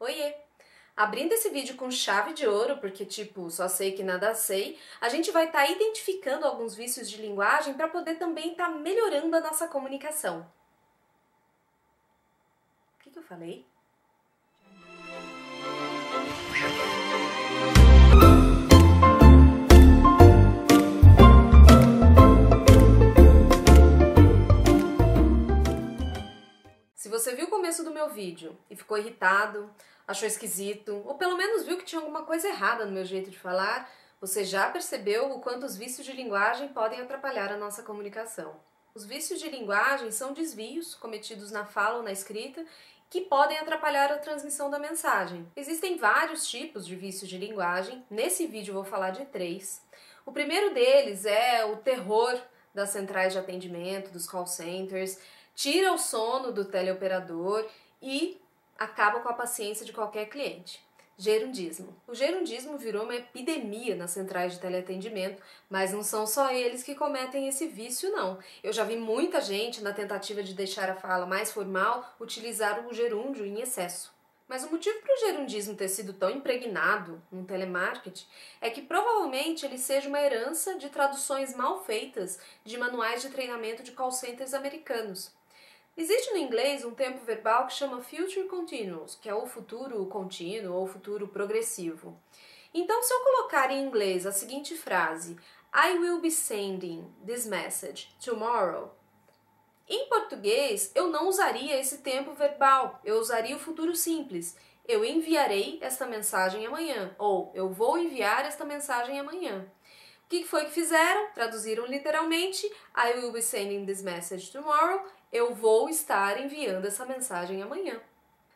Oiê! Abrindo esse vídeo com chave de ouro, porque tipo, só sei que nada sei, a gente vai estar tá identificando alguns vícios de linguagem para poder também estar tá melhorando a nossa comunicação. O que, que eu falei? Começo do meu vídeo e ficou irritado, achou esquisito, ou pelo menos viu que tinha alguma coisa errada no meu jeito de falar, você já percebeu o quanto os vícios de linguagem podem atrapalhar a nossa comunicação. Os vícios de linguagem são desvios cometidos na fala ou na escrita que podem atrapalhar a transmissão da mensagem. Existem vários tipos de vícios de linguagem, nesse vídeo vou falar de três. O primeiro deles é o terror das centrais de atendimento, dos call centers, tira o sono do teleoperador e acaba com a paciência de qualquer cliente. Gerundismo. O gerundismo virou uma epidemia nas centrais de teleatendimento, mas não são só eles que cometem esse vício, não. Eu já vi muita gente, na tentativa de deixar a fala mais formal, utilizar o gerúndio em excesso. Mas o motivo para o gerundismo ter sido tão impregnado no telemarketing é que provavelmente ele seja uma herança de traduções mal feitas de manuais de treinamento de call centers americanos. Existe no inglês um tempo verbal que chama future continuous, que é o futuro contínuo ou futuro progressivo. Então, se eu colocar em inglês a seguinte frase: I will be sending this message tomorrow. Em português, eu não usaria esse tempo verbal, eu usaria o futuro simples. Eu enviarei esta mensagem amanhã, ou eu vou enviar esta mensagem amanhã. O que foi que fizeram? Traduziram literalmente: I will be sending this message tomorrow eu vou estar enviando essa mensagem amanhã.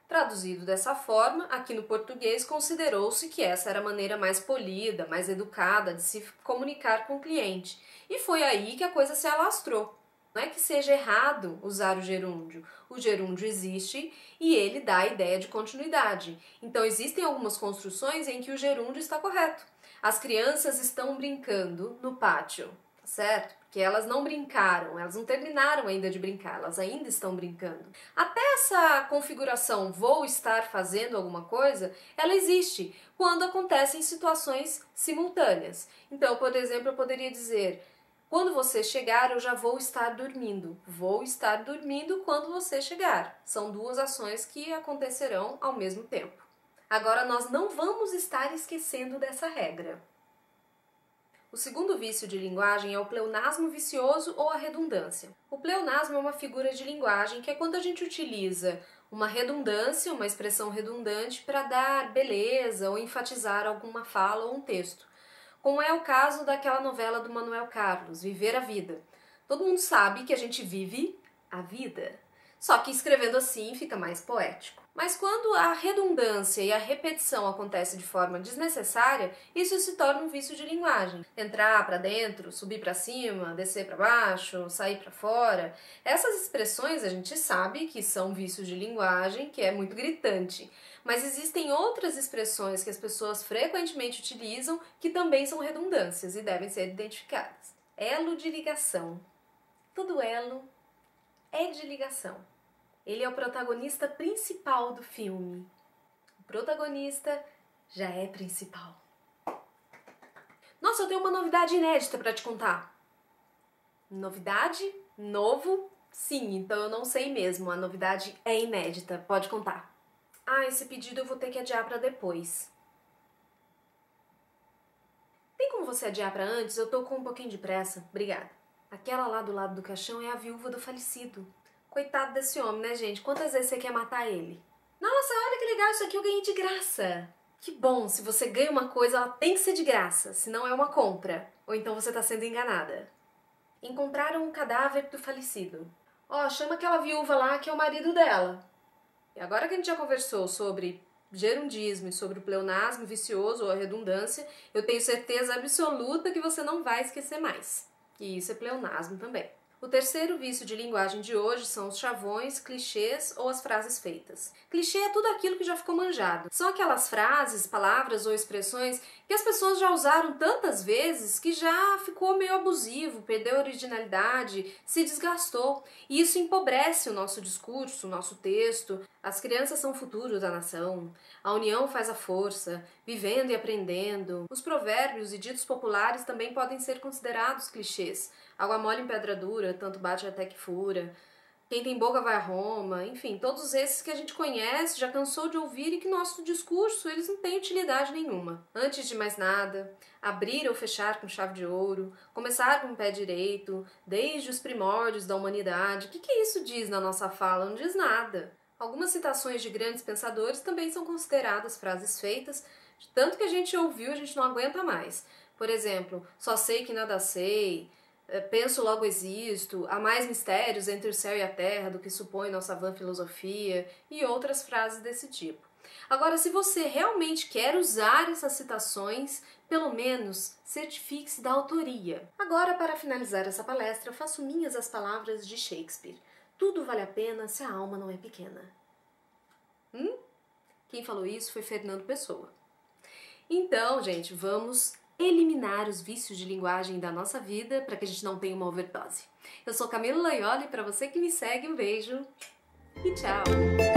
Traduzido dessa forma, aqui no português considerou-se que essa era a maneira mais polida, mais educada de se comunicar com o cliente. E foi aí que a coisa se alastrou. Não é que seja errado usar o gerúndio. O gerúndio existe e ele dá a ideia de continuidade. Então existem algumas construções em que o gerúndio está correto. As crianças estão brincando no pátio, tá certo? Que elas não brincaram, elas não terminaram ainda de brincar, elas ainda estão brincando. Até essa configuração vou estar fazendo alguma coisa, ela existe quando acontecem situações simultâneas. Então, por exemplo, eu poderia dizer quando você chegar, eu já vou estar dormindo. Vou estar dormindo quando você chegar. São duas ações que acontecerão ao mesmo tempo. Agora, nós não vamos estar esquecendo dessa regra. O segundo vício de linguagem é o pleonasmo vicioso ou a redundância. O pleonasmo é uma figura de linguagem que é quando a gente utiliza uma redundância, uma expressão redundante, para dar beleza ou enfatizar alguma fala ou um texto. Como é o caso daquela novela do Manuel Carlos, Viver a Vida. Todo mundo sabe que a gente vive a vida. Só que escrevendo assim fica mais poético. Mas quando a redundância e a repetição acontecem de forma desnecessária, isso se torna um vício de linguagem. Entrar para dentro, subir para cima, descer para baixo, sair para fora. Essas expressões a gente sabe que são vícios de linguagem, que é muito gritante. Mas existem outras expressões que as pessoas frequentemente utilizam que também são redundâncias e devem ser identificadas. Elo de ligação. Todo elo é de ligação. Ele é o protagonista principal do filme. O protagonista já é principal. Nossa, eu tenho uma novidade inédita para te contar. Novidade? Novo? Sim, então eu não sei mesmo. A novidade é inédita. Pode contar. Ah, esse pedido eu vou ter que adiar para depois. Tem como você adiar para antes? Eu tô com um pouquinho de pressa. Obrigada. Aquela lá do lado do caixão é a viúva do falecido. Coitado desse homem, né, gente? Quantas vezes você quer matar ele? Nossa, olha que legal, isso aqui eu ganhei de graça. Que bom, se você ganha uma coisa, ela tem que ser de graça, senão é uma compra. Ou então você está sendo enganada. Encontraram o cadáver do falecido. Ó, oh, chama aquela viúva lá que é o marido dela. E agora que a gente já conversou sobre gerundismo e sobre o pleonasmo vicioso ou a redundância, eu tenho certeza absoluta que você não vai esquecer mais. E isso é pleonasmo também. O terceiro vício de linguagem de hoje são os chavões, clichês ou as frases feitas. Clichê é tudo aquilo que já ficou manjado. São aquelas frases, palavras ou expressões que as pessoas já usaram tantas vezes que já ficou meio abusivo, perdeu a originalidade, se desgastou. E isso empobrece o nosso discurso, o nosso texto. As crianças são o futuro da nação. A união faz a força, vivendo e aprendendo. Os provérbios e ditos populares também podem ser considerados clichês. Água mole em pedra dura, tanto bate até que fura. Quem tem boca vai a Roma, enfim, todos esses que a gente conhece, já cansou de ouvir e que nosso discurso eles não têm utilidade nenhuma. Antes de mais nada, abrir ou fechar com chave de ouro, começar com o pé direito, desde os primórdios da humanidade. O que, que isso diz na nossa fala? Não diz nada. Algumas citações de grandes pensadores também são consideradas frases feitas, tanto que a gente ouviu a gente não aguenta mais. Por exemplo, só sei que nada sei, penso logo existo, há mais mistérios entre o céu e a terra do que supõe nossa vã filosofia e outras frases desse tipo. Agora, se você realmente quer usar essas citações, pelo menos certifique-se da autoria. Agora, para finalizar essa palestra, faço minhas as palavras de Shakespeare. Tudo vale a pena se a alma não é pequena. Hum? Quem falou isso foi Fernando Pessoa. Então, gente, vamos eliminar os vícios de linguagem da nossa vida para que a gente não tenha uma overdose. Eu sou Camila Laioli, para você que me segue, um beijo e tchau!